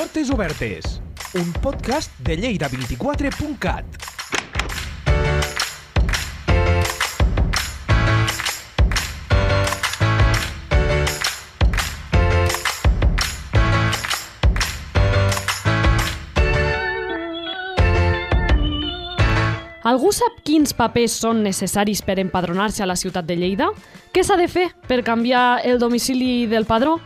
Portes Obertes, un podcast de Lleida24.cat. Algú sap quins papers són necessaris per empadronar-se a la ciutat de Lleida? Què s'ha de fer per canviar el domicili del padró?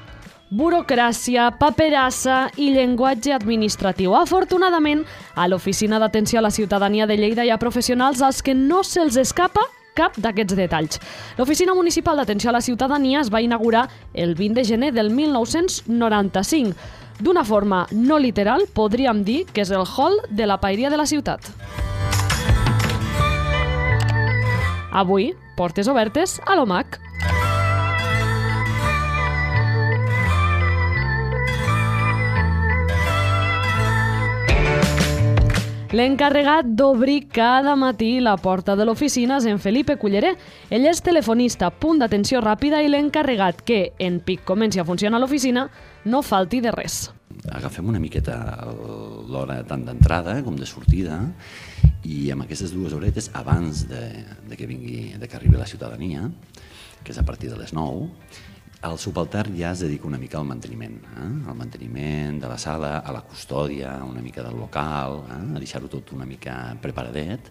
Burocràcia, paperassa i llenguatge administratiu. Afortunadament, a l'Oficina d'Atenció a la Ciutadania de Lleida hi ha professionals als que no se'ls escapa cap d'aquests detalls. L'Oficina Municipal d'Atenció a la Ciutadania es va inaugurar el 20 de gener del 1995. D'una forma no literal, podríem dir que és el hall de la paeria de la ciutat. Avui, portes obertes a l'OMAC. L'encarregat d'obrir cada matí la porta de l'oficina és en Felipe Culleré. Ell és telefonista, punt d'atenció ràpida i l'encarregat que, en pic comenci a funcionar l'oficina, no falti de res. Agafem una miqueta l'hora tant d'entrada com de sortida i amb aquestes dues horetes, abans de, de que vingui, de que arribi la ciutadania, que és a partir de les 9, el subaltern ja es dedica una mica al manteniment, eh? al manteniment de la sala, a la custòdia, una mica del local, eh? a deixar-ho tot una mica preparadet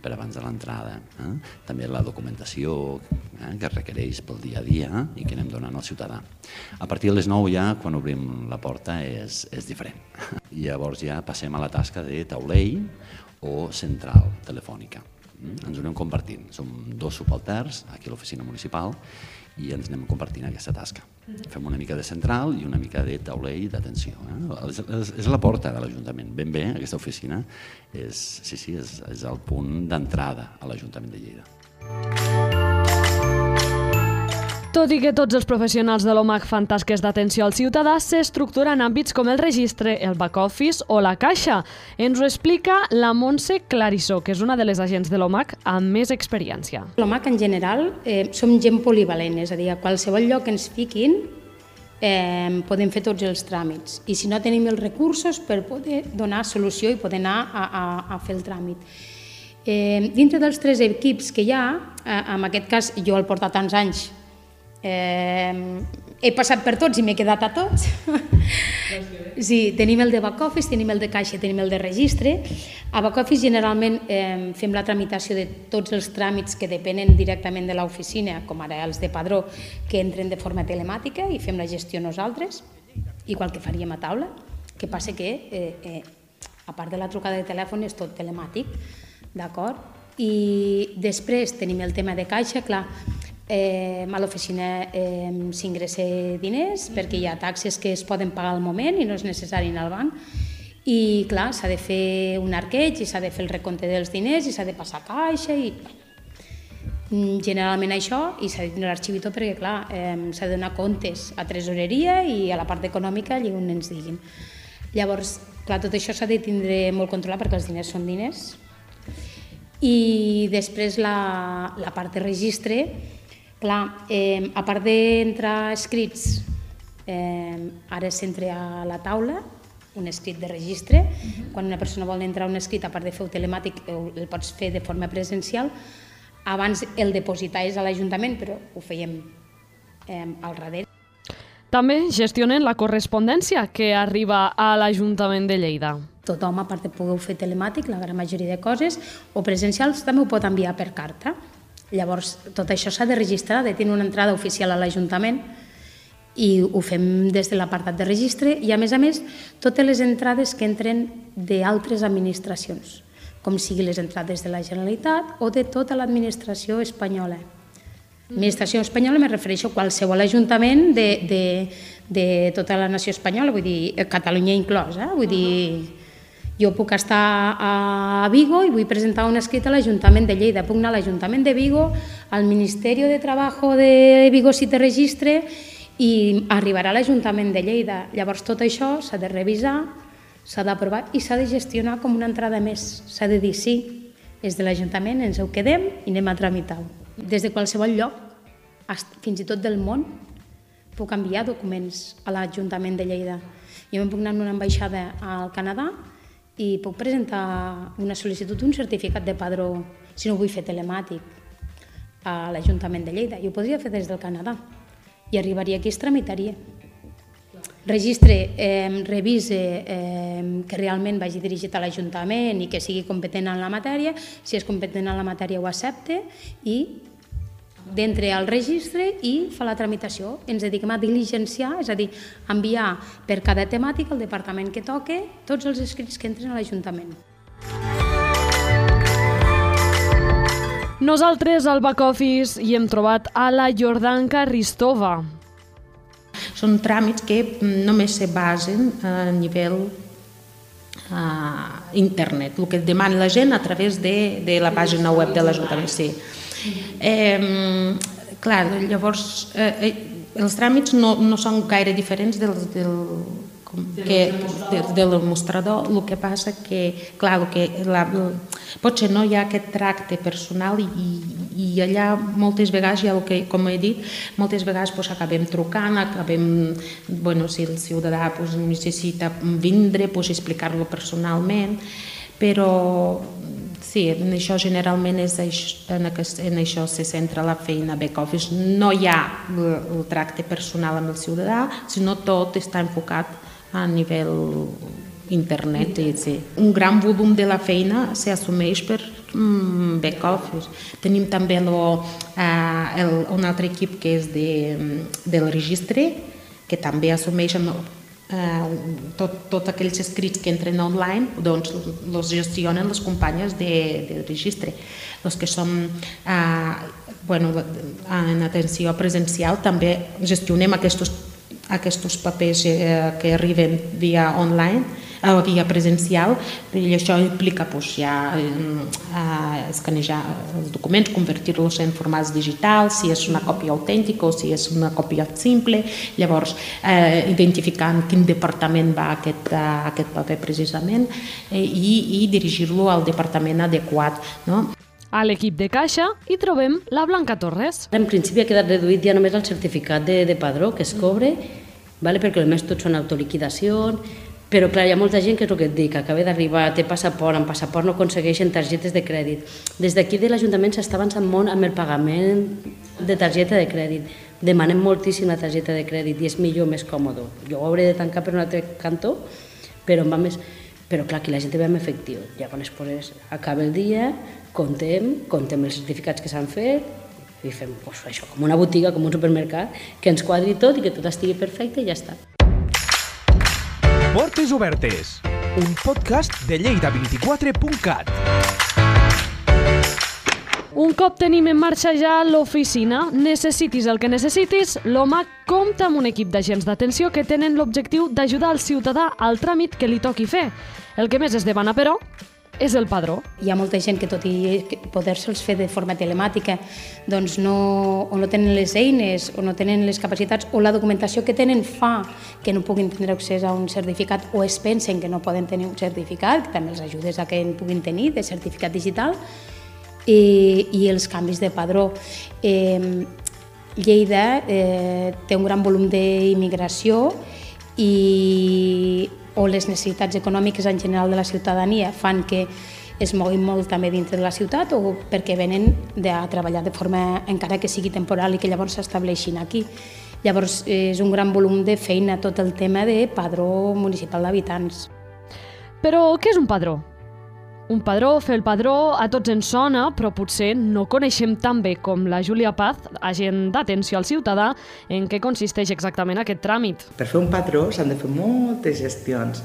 per abans de l'entrada. Eh? També la documentació eh? que es requereix pel dia a dia i que anem donant al ciutadà. A partir de les 9 ja, quan obrim la porta, és, és diferent. I llavors ja passem a la tasca de taulell o central telefònica. Ens ho anem compartint. Som dos subalterns aquí a l'oficina municipal i ens anem compartint aquesta tasca. Fem una mica de central i una mica de taulell d'atenció. Eh? És, és, és la porta de l'Ajuntament. Ben bé, aquesta oficina és, sí, sí, és, és el punt d'entrada a l'Ajuntament de Lleida. Tot i que tots els professionals de l'OMAC fan tasques d'atenció al ciutadà, s'estructura en àmbits com el registre, el back-office o la caixa. Ens ho explica la Montse Clarissó, que és una de les agents de l'OMAC amb més experiència. L'OMAC en general eh, som gent polivalent, és a dir, a qualsevol lloc que ens fiquin eh, podem fer tots els tràmits i si no tenim els recursos per poder donar solució i poder anar a, a, a fer el tràmit. Eh, dintre dels tres equips que hi ha, eh, en aquest cas jo el porto tants anys Eh, he passat per tots i m'he quedat a tots. Sí, tenim el de back office, tenim el de caixa, tenim el de registre. A back office generalment eh, fem la tramitació de tots els tràmits que depenen directament de l'oficina, com ara els de padró, que entren de forma telemàtica i fem la gestió nosaltres, igual que faríem a taula. que passa que, eh, eh, a part de la trucada de telèfon, és tot telemàtic, d'acord? I després tenim el tema de caixa, clar, eh, a l'oficina eh, s'ingressa diners perquè hi ha taxes que es poden pagar al moment i no és necessari anar al banc. I clar, s'ha de fer un arqueig i s'ha de fer el recompte dels diners i s'ha de passar caixa i mm, generalment això i s'ha de tenir l'arxivitor perquè clar, eh, s'ha de donar comptes a tresoreria i a la part econòmica allà on ens diguin. Llavors, clar, tot això s'ha de tindre molt controlat perquè els diners són diners. I després la, la part de registre Clar, eh, a part d'entrar escrits, eh, ara s'entra a la taula, un escrit de registre. Uh -huh. Quan una persona vol entrar un escrit, a part de fer-ho telemàtic, el pots fer de forma presencial. Abans el depositar és a l'Ajuntament, però ho fèiem eh, al darrere. També gestionen la correspondència que arriba a l'Ajuntament de Lleida. Tothom, a part de poder fer telemàtic, la gran majoria de coses, o presencials, també ho pot enviar per carta. Llavors, tot això s'ha de registrar, de tenir una entrada oficial a l'Ajuntament i ho fem des de l'apartat de registre i, a més a més, totes les entrades que entren d'altres administracions, com sigui les entrades de la Generalitat o de tota l'administració espanyola. Administració espanyola me refereixo a qualsevol ajuntament de, de, de tota la nació espanyola, vull dir, Catalunya inclosa, eh? vull dir, jo puc estar a Vigo i vull presentar un escrit a l'Ajuntament de Lleida. Puc anar a l'Ajuntament de Vigo, al Ministeri de Trabajo de Vigo si te registre i arribarà a l'Ajuntament de Lleida. Llavors tot això s'ha de revisar, s'ha d'aprovar i s'ha de gestionar com una entrada més. S'ha de dir sí, és de l'Ajuntament, ens ho quedem i anem a tramitar-ho. Des de qualsevol lloc, fins i tot del món, puc enviar documents a l'Ajuntament de Lleida Jo me'n puc anar a una ambaixada al Canadà i puc presentar una sol·licitud, un certificat de padró, si no ho vull fer telemàtic, a l'Ajuntament de Lleida. I ho podria fer des del Canadà. I arribaria aquí i es tramitaria. Registre, eh, revise eh, que realment vagi dirigit a l'Ajuntament i que sigui competent en la matèria. Si és competent en la matèria ho accepte i d'entre al registre i fa la tramitació. Ens dediquem a diligenciar, és a dir, enviar per cada temàtica al departament que toque tots els escrits que entren a l'Ajuntament. Nosaltres al back office hi hem trobat a la Jordanka Ristova. Són tràmits que només se basen a nivell uh, internet, el que demana la gent a través de, de la pàgina web de l'Ajuntament. Sí. Eh, clar, llavors, eh, eh, els tràmits no, no són gaire diferents dels, del, com que de, del mostrador, el que passa que, clar, el que la, potser no hi ha aquest tracte personal i, i, i allà moltes vegades, ja el que, com he dit, moltes vegades pues, acabem trucant, acabem, bueno, si el ciutadà pues, necessita vindre, pues, explicar-lo personalment, però sí, en això generalment és en, aquest, en això se centra la feina back office. No hi ha el, el tracte personal amb el ciutadà, sinó tot està enfocat a nivell internet. Sí. Un gran volum de la feina s'assumeix per mm, back office. Tenim també lo, eh, el, un altre equip que és de, del registre, que també assumeix eh, tot, tot aquells escrits que entren online, doncs els gestionen les companyes de, de registre. Els que som eh, bueno, en atenció presencial també gestionem aquests aquests papers eh, que arriben via online, eh, via presencial, i això implica pues, ja, eh, escanejar els documents, convertir-los en formats digitals, si és una còpia autèntica o si és una còpia simple, llavors eh, identificar en quin departament va aquest, eh, aquest paper precisament eh, i, i dirigir-lo al departament adequat. No? A l'equip de caixa hi trobem la Blanca Torres. En principi ha quedat reduït ja només el certificat de, de padró que es cobre, vale? perquè més tot són autoliquidacions, però clar, hi ha molta gent que és el que et dic, acaba d'arribar, té passaport, amb passaport no aconsegueixen targetes de crèdit. Des d'aquí de l'Ajuntament s'està avançant molt amb el pagament de targeta de crèdit. Demanem moltíssim la targeta de crèdit i és millor, més còmode. Jo ho hauré de tancar per un altre cantó, però em va més... Però clar, aquí la gent ve amb efectiu. Llavors, pues, acaba el dia, contem, contem els certificats que s'han fet i fem pues, això, com una botiga, com un supermercat, que ens quadri tot i que tot estigui perfecte i ja està. Portes Obertes, un podcast de lleida24.cat. Un cop tenim en marxa ja l'oficina, necessitis el que necessitis, l'OMAC compta amb un equip d'agents d'atenció que tenen l'objectiu d'ajudar el ciutadà al tràmit que li toqui fer. El que més es demana, però, és el padró. Hi ha molta gent que tot i poder-se'ls fer de forma telemàtica doncs no, o no tenen les eines o no tenen les capacitats o la documentació que tenen fa que no puguin tindre accés a un certificat o es pensen que no poden tenir un certificat, que també els ajudes a que en puguin tenir de certificat digital i, i els canvis de padró. Eh, Lleida eh, té un gran volum d'immigració i o les necessitats econòmiques en general de la ciutadania fan que es moguin molt també dintre de la ciutat o perquè venen de, a treballar de forma, encara que sigui temporal i que llavors s'estableixin aquí. Llavors és un gran volum de feina tot el tema de padró municipal d'habitants. Però què és un padró? Un padró, fer el padró, a tots ens sona, però potser no coneixem tan bé com la Júlia Paz, agent d'atenció al ciutadà, en què consisteix exactament aquest tràmit. Per fer un padró s'han de fer moltes gestions.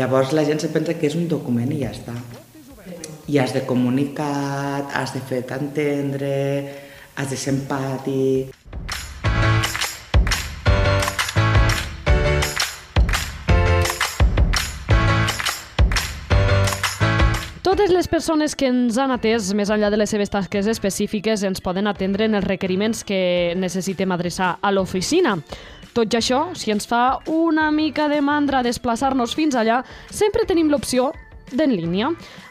Llavors la gent se pensa que és un document i ja està. I has de comunicar, has de fer entendre, has de ser empàtic. Totes les persones que ens han atès, més enllà de les seves tasques específiques, ens poden atendre en els requeriments que necessitem adreçar a l'oficina. Tot i això, si ens fa una mica de mandra desplaçar-nos fins allà, sempre tenim l'opció d'en línia.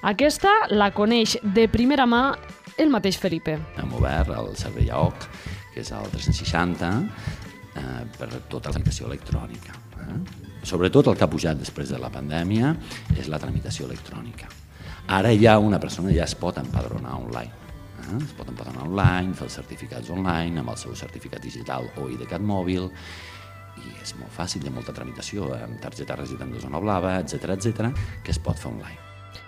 Aquesta la coneix de primera mà el mateix Felipe. Hem obert el servei AOC, que és el 360, eh, per tota la comunicació electrònica. Eh? sobretot el que ha pujat després de la pandèmia és la tramitació electrònica. Ara ja una persona ja es pot empadronar online. Eh? Es pot empadronar online, fer els certificats online, amb el seu certificat digital o IDCAT mòbil, i és molt fàcil, hi ha molta tramitació amb targeta resident de zona blava, etc etc, que es pot fer online.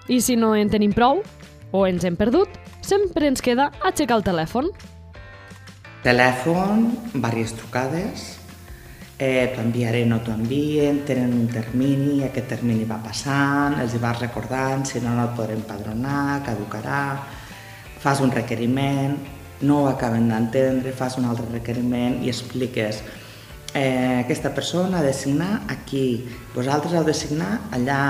I si no en tenim prou, o ens hem perdut, sempre ens queda aixecar el telèfon. Telèfon, diverses trucades, eh, t'ho enviaré, no t'ho envien, tenen un termini, aquest termini va passant, els hi vas recordant, si no, no et podrem padronar, caducarà, fas un requeriment, no ho acaben d'entendre, fas un altre requeriment i expliques eh, aquesta persona ha de signar aquí, vosaltres heu de signar allà,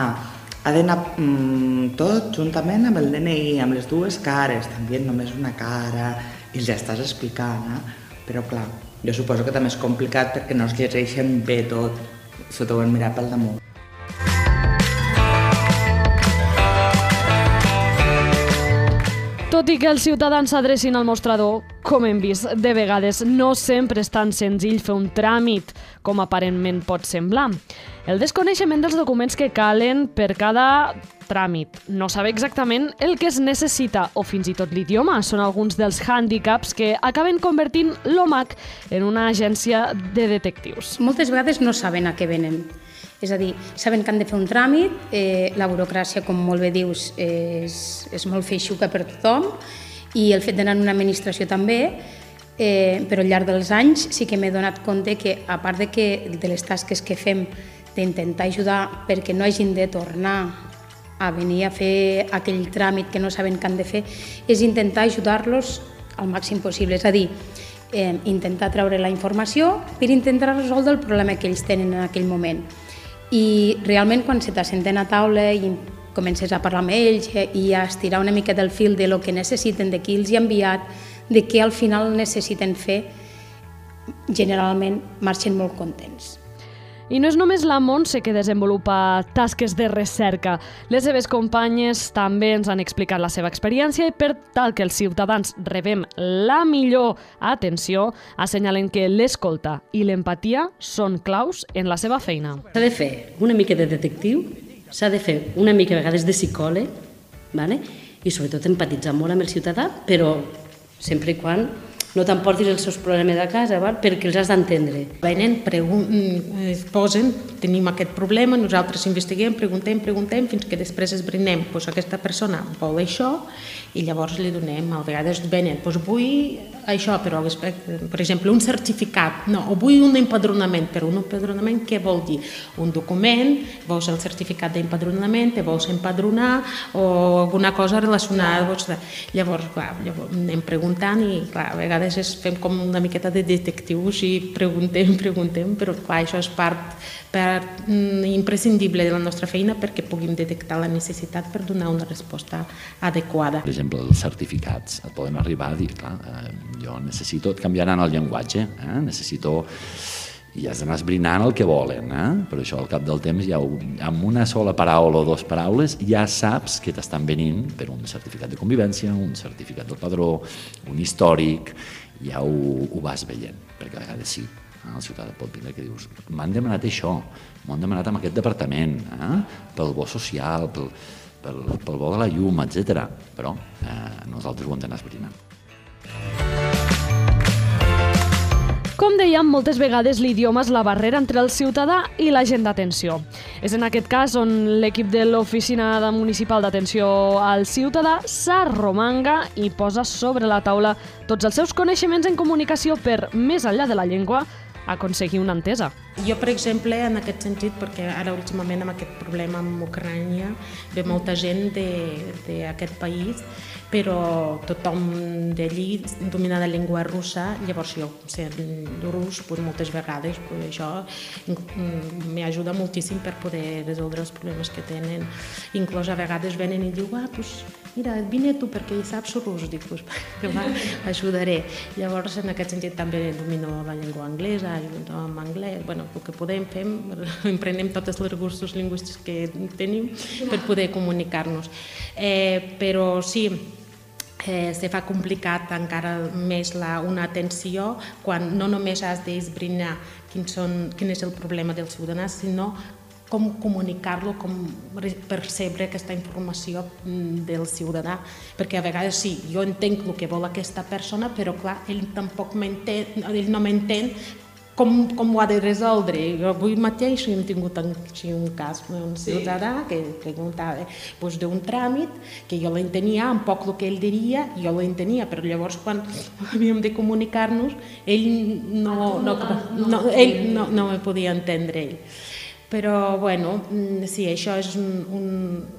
ha d'anar mm, tot juntament amb el DNI, amb les dues cares, també només una cara, i ja estàs explicant, eh? però clar, jo suposo que també és complicat perquè no es llegeixen bé tot, s'ho deuen mirar pel damunt. Tot i que els ciutadans s'adrecin al mostrador, com hem vist, de vegades no sempre és tan senzill fer un tràmit com aparentment pot semblar. El desconeixement dels documents que calen per cada tràmit, no saber exactament el que es necessita o fins i tot l'idioma són alguns dels hàndicaps que acaben convertint l'OMAC en una agència de detectius. Moltes vegades no saben a què venen. És a dir, saben que han de fer un tràmit, eh, la burocràcia, com molt bé dius, és, és molt feixuca per tothom, i el fet d'anar en una administració també, eh, però al llarg dels anys sí que m'he donat compte que, a part de, que, de les tasques que fem d'intentar ajudar perquè no hagin de tornar a venir a fer aquell tràmit que no saben què han de fer, és intentar ajudar-los al màxim possible. És a dir, eh, intentar treure la informació per intentar resoldre el problema que ells tenen en aquell moment. I realment quan se t'assenten a taula i comences a parlar amb ells i a estirar una mica del fil de lo que necessiten, de qui els hi ha enviat, de què al final necessiten fer, generalment marxen molt contents. I no és només la Montse que desenvolupa tasques de recerca. Les seves companyes també ens han explicat la seva experiència i per tal que els ciutadans rebem la millor atenció, assenyalen que l'escolta i l'empatia són claus en la seva feina. S'ha de fer una mica de detectiu, s'ha de fer una mica a vegades de psicòleg, vale? i sobretot empatitzar molt amb el ciutadà, però sempre i quan no t'emportis els seus problemes a casa, val? perquè els has d'entendre. Venen, es posen, tenim aquest problema, nosaltres investiguem, preguntem, preguntem, fins que després esbrinem, doncs aquesta persona vol això, i llavors li donem, a vegades venen, doncs vull això, però per exemple un certificat, no, o vull un empadronament, però un empadronament què vol dir? Un document, vols el certificat d'empadronament, te vols empadronar o alguna cosa relacionada, vols... llavors, clar, llavors anem preguntant i clar, a vegades és, fem com una miqueta de detectius i preguntem, preguntem, però clar, això és part, part mm, imprescindible de la nostra feina perquè puguem detectar la necessitat per donar una resposta adequada. Per exemple, els certificats, et poden arribar a dir, clar, eh, jo necessito, et canviaran el llenguatge, eh? necessito i has d'anar esbrinant el que volen, eh? però això al cap del temps ja ho, amb una sola paraula o dues paraules ja saps que t'estan venint per un certificat de convivència, un certificat del padró, un històric, ja ho, ho vas veient, perquè a vegades sí, eh? el ciutadà pot vindre que dius m'han demanat això, m'ho han demanat amb aquest departament, eh? pel bo social, pel, pel, pel bo de la llum, etc. Però eh, nosaltres ho hem d'anar esbrinant. Com dèiem, moltes vegades l'idioma és la barrera entre el ciutadà i la gent d'atenció. És en aquest cas on l'equip de l'Oficina Municipal d'Atenció al Ciutadà s'arromanga i posa sobre la taula tots els seus coneixements en comunicació per, més enllà de la llengua, aconseguir una entesa. Jo, per exemple, en aquest sentit, perquè ara últimament amb aquest problema amb Ucrània ve molta gent d'aquest país, però tothom d'allí domina la llengua russa, llavors jo, sent rus, pues, moltes vegades pues, això m'ajuda moltíssim per poder resoldre els problemes que tenen. Inclús a vegades venen i diuen, ah, pues, mira, vine tu perquè hi saps rus, dic, pues, va, ajudaré. Llavors, en aquest sentit, també domino la llengua anglesa, amb anglès, bueno, el que podem fem, emprenem tots els recursos lingüístics que tenim per poder comunicar-nos. Eh, però sí, eh, se fa complicat encara més la, una atenció quan no només has d'esbrinar quin, són, quin és el problema del ciutadà, sinó com comunicar-lo, com percebre aquesta informació mm, del ciutadà, perquè a vegades sí, jo entenc el que vol aquesta persona, però clar, ell tampoc m'entén, ell no m'entén com, com ho ha de resoldre. Jo avui mateix hem tingut així un cas, un ciutadà que preguntava pues, d'un tràmit que jo l'entenia, un poc el que ell diria, jo l'entenia, però llavors quan havíem de comunicar-nos, ell no, no, no, ell no, no me podia entendre ell. Però, bueno, mm, sí, això és un, un,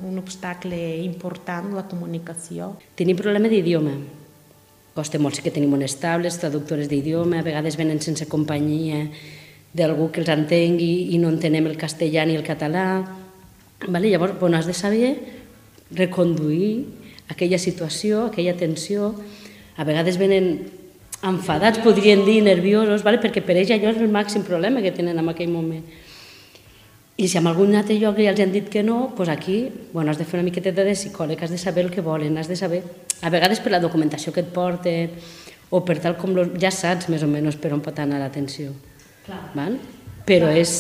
un obstacle important, la comunicació. Tenim problema d'idioma costa molt, sí que tenim unes tables, traductores d'idioma, a vegades venen sense companyia d'algú que els entengui i no entenem el castellà ni el català. Vale? Llavors, bueno, has de saber reconduir aquella situació, aquella tensió. A vegades venen enfadats, podrien dir, nerviosos, vale? perquè per ells allò és el màxim problema que tenen en aquell moment. I si en algun altre lloc ja els han dit que no, doncs aquí bueno, has de fer una miqueta de psicòleg, has de saber el que volen, has de saber, a vegades per la documentació que et porten, o per tal com lo, ja saps més o menys per on pot anar l'atenció. Val? Però Clar. és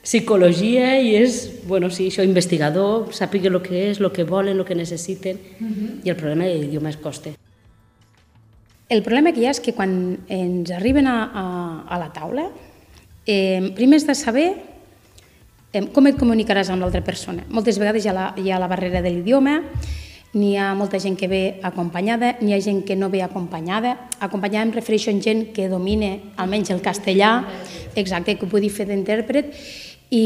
psicologia i és, bueno, sí, això, investigador, sàpiga el que és, el que volen, el que necessiten, uh mhm. -huh. i el problema de l'idioma és coste. El problema que hi ha és que quan ens arriben a, a, a la taula, eh, primer has de saber com et comunicaràs amb l'altra persona? Moltes vegades hi ha la, hi ha la barrera de l'idioma, n'hi ha molta gent que ve acompanyada, n'hi ha gent que no ve acompanyada. Acompanyada em refereixo a gent que domine almenys el castellà, exacte, que ho pugui fer d'intèrpret, i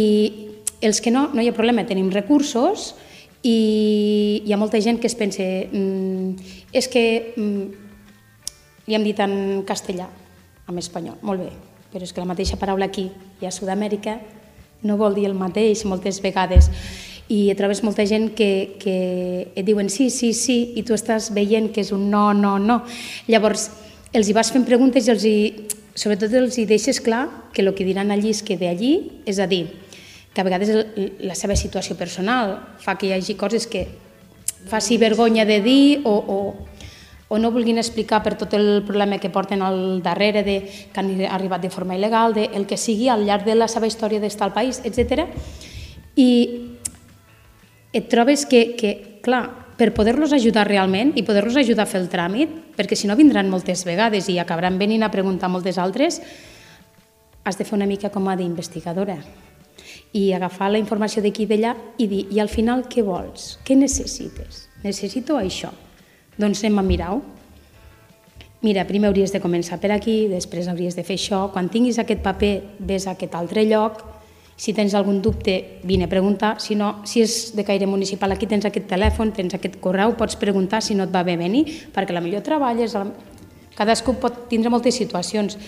els que no, no hi ha problema, tenim recursos i hi ha molta gent que es pensa mm, és que mm, li hem dit en castellà, en espanyol, molt bé, però és que la mateixa paraula aquí i a Sud-amèrica no vol dir el mateix moltes vegades i trobes molta gent que, que et diuen sí, sí, sí, i tu estàs veient que és un no, no, no. Llavors, els hi vas fent preguntes i els hi, sobretot els hi deixes clar que el que diran allí és que ve allí, és a dir, que a vegades la seva situació personal fa que hi hagi coses que faci vergonya de dir o, o, o no vulguin explicar per tot el problema que porten al darrere, de, que han arribat de forma il·legal, de el que sigui al llarg de la seva història d'estar al país, etc. I et trobes que, que clar, per poder-los ajudar realment i poder-los ajudar a fer el tràmit, perquè si no vindran moltes vegades i acabaran venint a preguntar moltes altres, has de fer una mica com a d'investigadora i agafar la informació d'aquí i d'allà i dir, i al final què vols? Què necessites? Necessito això. Doncs anem a mirar-ho. Mira, primer hauries de començar per aquí, després hauries de fer això. Quan tinguis aquest paper, ves a aquest altre lloc. Si tens algun dubte, vine a preguntar. Si no, si és de caire municipal, aquí tens aquest telèfon, tens aquest correu, pots preguntar si no et va bé venir, perquè la millor treballes... Cadascú pot tindre moltes situacions.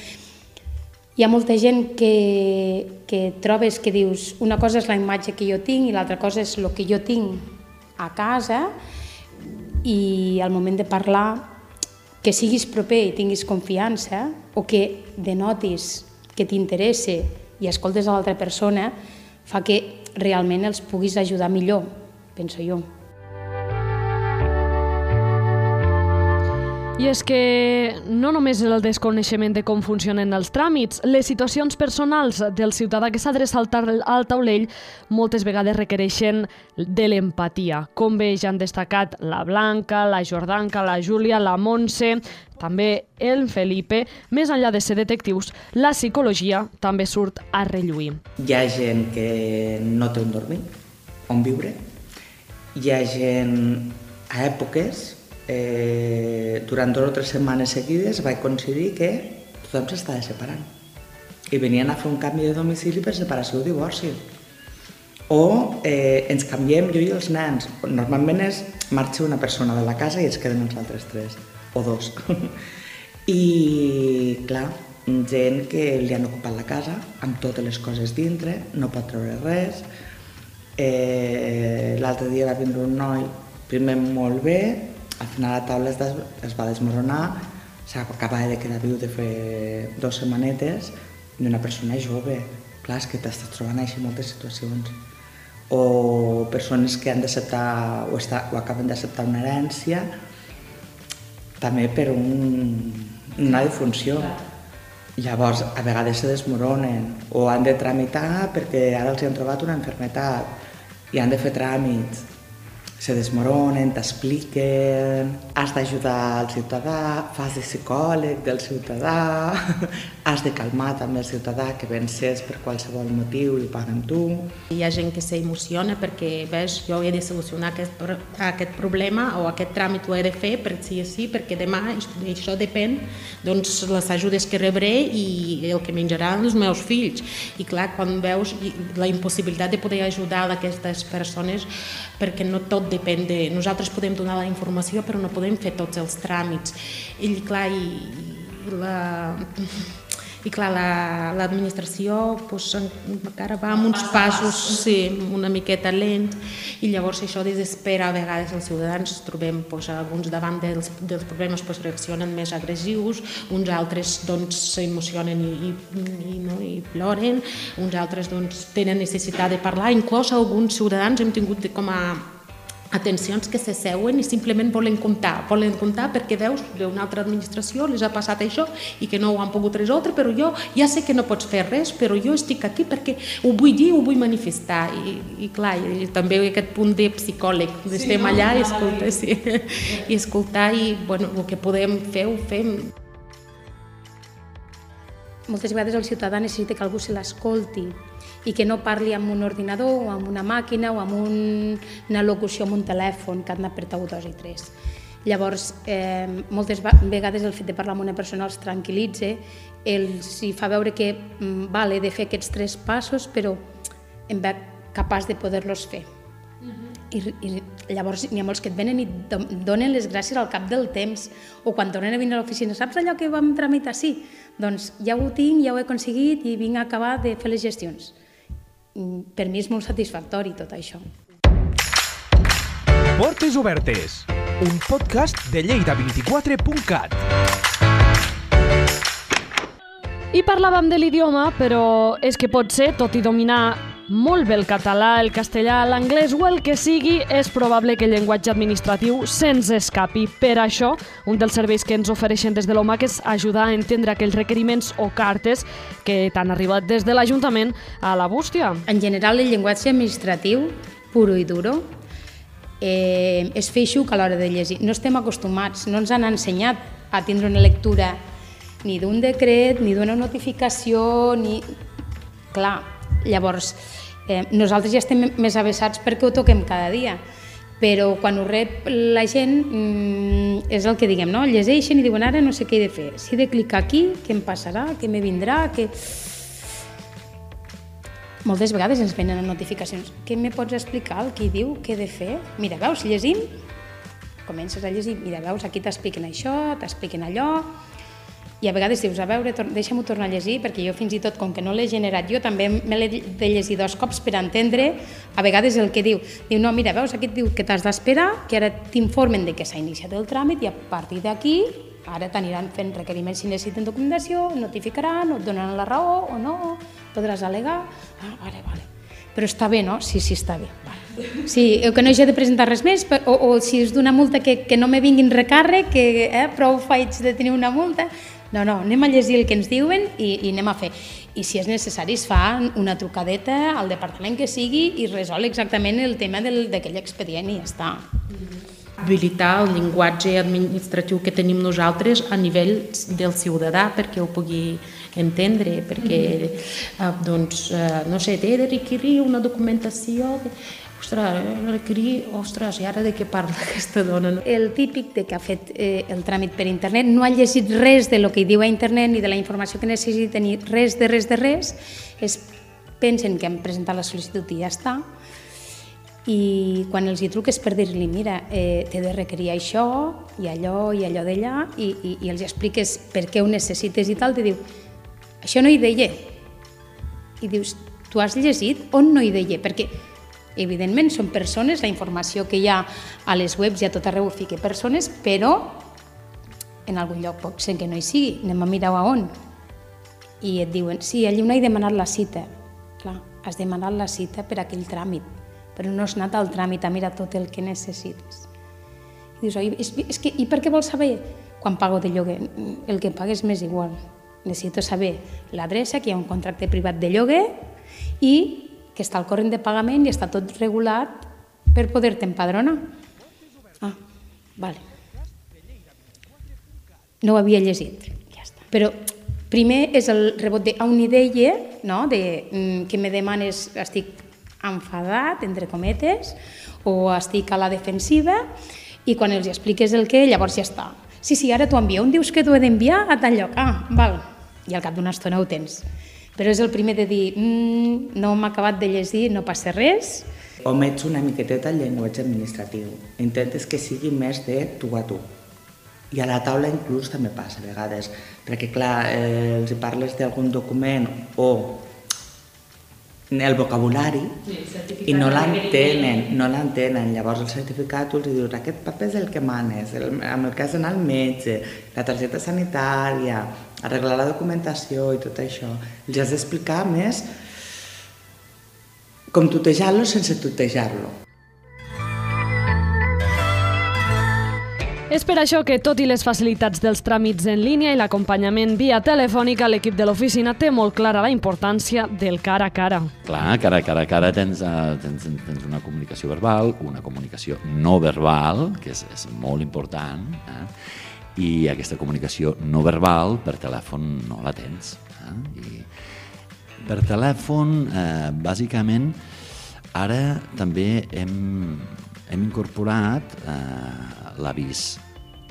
Hi ha molta gent que, que trobes que dius una cosa és la imatge que jo tinc i l'altra cosa és el que jo tinc a casa i al moment de parlar que siguis proper i tinguis confiança o que denotis que t'interessa i escoltes a l'altra persona fa que realment els puguis ajudar millor, penso jo. I és que no només el desconeixement de com funcionen els tràmits, les situacions personals del ciutadà que s'adreça al, al taulell moltes vegades requereixen de l'empatia. Com bé ja han destacat la Blanca, la Jordanca, la Júlia, la Montse, també el Felipe, més enllà de ser detectius, la psicologia també surt a relluir. Hi ha gent que no té on dormir, on viure. Hi ha gent a èpoques eh, durant dues o tres setmanes seguides vaig coincidir que tothom s'estava separant i venien a fer un canvi de domicili per separació o divorci. O eh, ens canviem jo i els nens. Normalment és marxa una persona de la casa i es queden els altres tres, o dos. I, clar, gent que li han ocupat la casa amb totes les coses dintre, no pot treure res. Eh, L'altre dia va vindre un noi, primer molt bé, al final la taula es, des, es va desmoronar, s'acabava de quedar viu de fer dues setmanetes d'una persona jove. Clar, és que t'estàs trobant així moltes situacions. O persones que han d'acceptar o, està, o acaben d'acceptar una herència també per un, una defunció. Llavors, a vegades se desmoronen o han de tramitar perquè ara els han trobat una enfermetat i han de fer tràmits se desmoronen, t'expliquen, has d'ajudar el ciutadà, fas de psicòleg del ciutadà, has de calmar també el ciutadà que vencés per qualsevol motiu i amb tu. Hi ha gent que s'emociona perquè, ves, jo he de solucionar aquest, aquest problema o aquest tràmit ho he de fer per si sí, perquè demà això depèn doncs, les ajudes que rebré i el que menjaran els meus fills. I clar, quan veus la impossibilitat de poder ajudar aquestes persones perquè no tot depèn de... Nosaltres podem donar la informació però no podem fer tots els tràmits. I clar, i la i clar, l'administració la, pues, encara va amb uns passos sí, una miqueta lent i llavors això desespera a vegades els ciutadans trobem pues, alguns davant dels, dels problemes pues, reaccionen més agressius uns altres doncs s'emocionen i, i, i, no, i ploren uns altres doncs, tenen necessitat de parlar inclús alguns ciutadans hem tingut com a atencions que s'asseuen i simplement volen comptar, volen comptar perquè veus d'una altra administració les ha passat això i que no ho han pogut resoldre, però jo ja sé que no pots fer res, però jo estic aquí perquè ho vull dir, ho vull manifestar i, i clar, i també aquest punt de psicòleg, sí, no? allà i escoltar, sí, i escoltar i bueno, el que podem fer ho fem. Moltes vegades el ciutadà necessita que algú se l'escolti, i que no parli amb un ordinador o amb una màquina o amb un, una locució amb un telèfon que han d'apretar 1, 2 i 3. Llavors, eh, moltes vegades el fet de parlar amb una persona els tranquil·litza, els hi fa veure que mm, vale, de fer aquests tres passos, però em veig capaç de poder-los fer. Uh -huh. I, I llavors n'hi ha molts que et venen i donen les gràcies al cap del temps o quan tornen a venir a l'oficina, saps allò que vam tramitar? Sí, doncs ja ho tinc, ja ho he aconseguit i vinc a acabar de fer les gestions. Per mi és molt satisfactori tot això. Portes Obertes, un podcast de lleida24.cat. I parlàvem de l'idioma, però és que pot ser, tot i dominar molt bé el català, el castellà, l'anglès o el que sigui, és probable que el llenguatge administratiu se'ns escapi. Per això, un dels serveis que ens ofereixen des de l'OMAC és ajudar a entendre aquells requeriments o cartes que t'han arribat des de l'Ajuntament a la bústia. En general, el llenguatge administratiu, puro i duro, eh, és feixuc a l'hora de llegir. No estem acostumats, no ens han ensenyat a tindre una lectura ni d'un decret, ni d'una notificació, ni... Clar, llavors, Eh, nosaltres ja estem més avessats perquè ho toquem cada dia, però quan ho rep la gent mm, és el que diguem, no? Llegeixen i diuen ara no sé què he de fer. Si he de clicar aquí, què em passarà, què me vindrà, què... Moltes vegades ens venen notificacions. Què me pots explicar el que diu, què he de fer? Mira, veus, llegim, comences a llegir, mira, veus, aquí t'expliquen això, t'expliquen allò, a vegades dius, a veure, deixa'm-ho tornar a llegir, perquè jo fins i tot, com que no l'he generat jo, també me l'he de llegir dos cops per entendre a vegades el que diu. Diu, no, mira, veus, aquí et diu que t'has d'esperar, que ara t'informen de que s'ha iniciat el tràmit i a partir d'aquí ara t'aniran fent requeriments si necessiten documentació, notificaran, o et donaran la raó o no, podràs al·legar. Ah, vale, vale. Però està bé, no? Sí, sí, està bé. Vale. Sí, o que no hagi de presentar res més, o, o si és d'una multa que, que no me vinguin recàrrec, que eh, prou faig de tenir una multa, no, no, anem a llegir el que ens diuen i, i anem a fer. I si és necessari es fa una trucadeta al departament que sigui i resol exactament el tema d'aquell expedient i ja està. Habilitar el llenguatge administratiu que tenim nosaltres a nivell del ciutadà perquè ho pugui entendre, perquè, eh, doncs, eh, no sé, té de requerir una documentació ostres, requerir, ostres, i ara de què parla aquesta dona? No? El típic de que ha fet eh, el tràmit per internet no ha llegit res de lo que diu a internet ni de la informació que necessita ni res de res de res, es pensen que han presentat la sol·licitud i ja està, i quan els hi truques per dir-li mira, eh, t'he de requerir això i allò i allò d'allà i, i, i els expliques per què ho necessites i tal, te diu, això no hi deia. I dius, tu has llegit on no hi deia? Perquè Evidentment, són persones, la informació que hi ha a les webs i a tot arreu fica persones, però en algun lloc pot ser que no hi sigui, anem a mirar a on. I et diuen, sí, allí no he demanat la cita. Clar, has demanat la cita per aquell tràmit, però no has anat al tràmit a mirar tot el que necessites. I dius, és, és que, i per què vols saber? Quan pago de lloguer, el que pagues m'és igual. necessito saber l'adreça, que hi ha un contracte privat de lloguer i que està al corrent de pagament i està tot regulat per poder-te empadronar. Ah, vale. No ho havia llegit, ja està. Però primer és el rebot de a un idea, no? de, mm, que me demanes, estic enfadat, entre cometes, o estic a la defensiva, i quan els expliques el què, llavors ja està. Sí, sí, ara t'ho envio, on dius que t'ho he d'enviar a tal lloc? Ah, val. I al cap d'una estona ho tens. Però és el primer de dir, mm, no m'ha acabat de llegir, no passa res. Omets una miqueteta el llenguatge administratiu. Intentes que sigui més de tu a tu. I a la taula inclús també passa a vegades, perquè clar, eh, els parles d'algun document o el vocabulari i no l'entenen, no l'entenen. Llavors el certificat tu els dius aquest paper és el que manes, el, amb el cas d'anar al metge, la targeta sanitària, arreglar la documentació i tot això. Els has d'explicar més com tutejar-lo sense tutejar-lo. És per això que, tot i les facilitats dels tràmits en línia i l'acompanyament via telefònica, l'equip de l'oficina té molt clara la importància del cara a cara. Clar, cara a cara a cara tens, uh, tens, tens una comunicació verbal, una comunicació no verbal, que és, és molt important, eh? I aquesta comunicació no verbal per telèfon no la tens. Eh? I per telèfon, eh, bàsicament, ara també hem, hem incorporat eh, l'avís,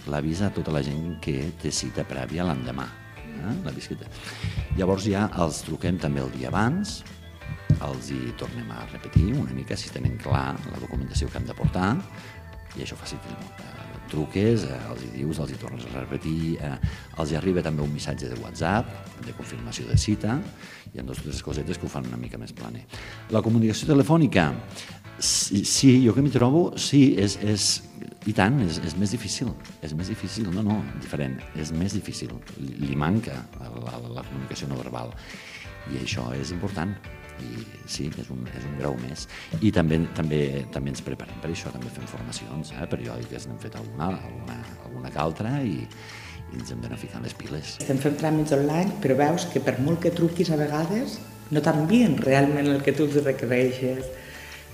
l'avís a tota la gent que té cita prèvia l'endemà. Eh? Té. Llavors ja els truquem també el dia abans, els hi tornem a repetir una mica si tenen clar la documentació que han de portar i això facilita molt. Truques, eh, els hi dius, els hi tornes a repetir, eh, els hi arriba també un missatge de WhatsApp de confirmació de cita, hi ha dues o tres cosetes que ho fan una mica més planer. La comunicació telefònica, sí, sí jo que m'hi trobo, sí, és, és, i tant, és, és més difícil, és més difícil, no, no, diferent, és més difícil, li, li manca la, la, la comunicació no verbal i això és important i sí, és un, és un grau més. I també, també, també ens preparem per això, també fem formacions eh, periòdiques, n'hem fet alguna, alguna, alguna que altra i, i ens hem d'anar ficant les piles. Estem fent tràmits online, però veus que per molt que truquis a vegades no t'envien realment el que tu els requereixes.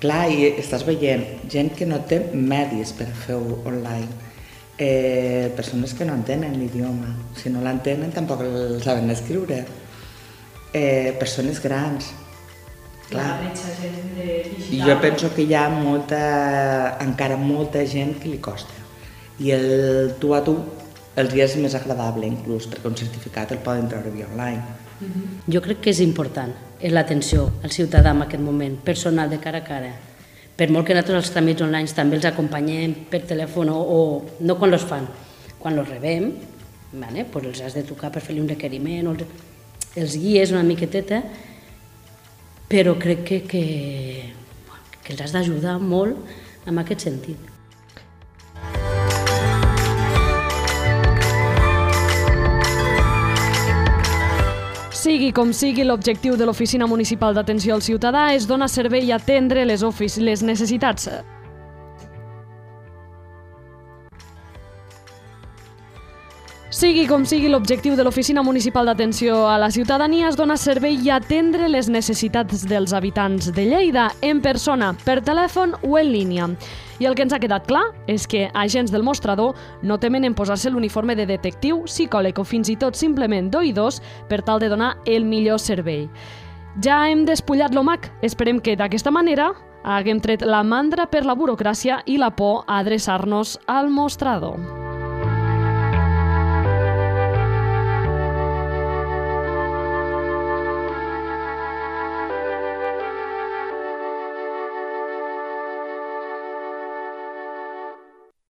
Clar, i estàs veient gent que no té medis per fer-ho online, eh, persones que no entenen l'idioma, si no l'entenen tampoc el saben escriure, eh, persones grans, clar. I jo penso que hi ha molta, encara molta gent que li costa. I el tu a tu els dies és més agradable inclús, perquè un certificat el poden treure via online. Jo crec que és important és l'atenció al ciutadà en aquest moment, personal, de cara a cara. Per molt que nosaltres els tràmits online també els acompanyem per telèfon o, o no quan els fan, quan els rebem, vale? pues els has de trucar per fer-li un requeriment, o els, els guies una miqueteta, però crec que, que, que els has d'ajudar molt en aquest sentit. Sigui com sigui, l'objectiu de l'Oficina Municipal d'Atenció al Ciutadà és donar servei i atendre les, les necessitats Sigui com sigui, l'objectiu de l'Oficina Municipal d'Atenció a la Ciutadania és donar servei i atendre les necessitats dels habitants de Lleida en persona, per telèfon o en línia. I el que ens ha quedat clar és que agents del mostrador no temen en posar-se l'uniforme de detectiu, psicòleg o fins i tot simplement d'oïdors per tal de donar el millor servei. Ja hem despullat l'OMAC. Esperem que d'aquesta manera haguem tret la mandra per la burocràcia i la por a adreçar-nos al mostrador.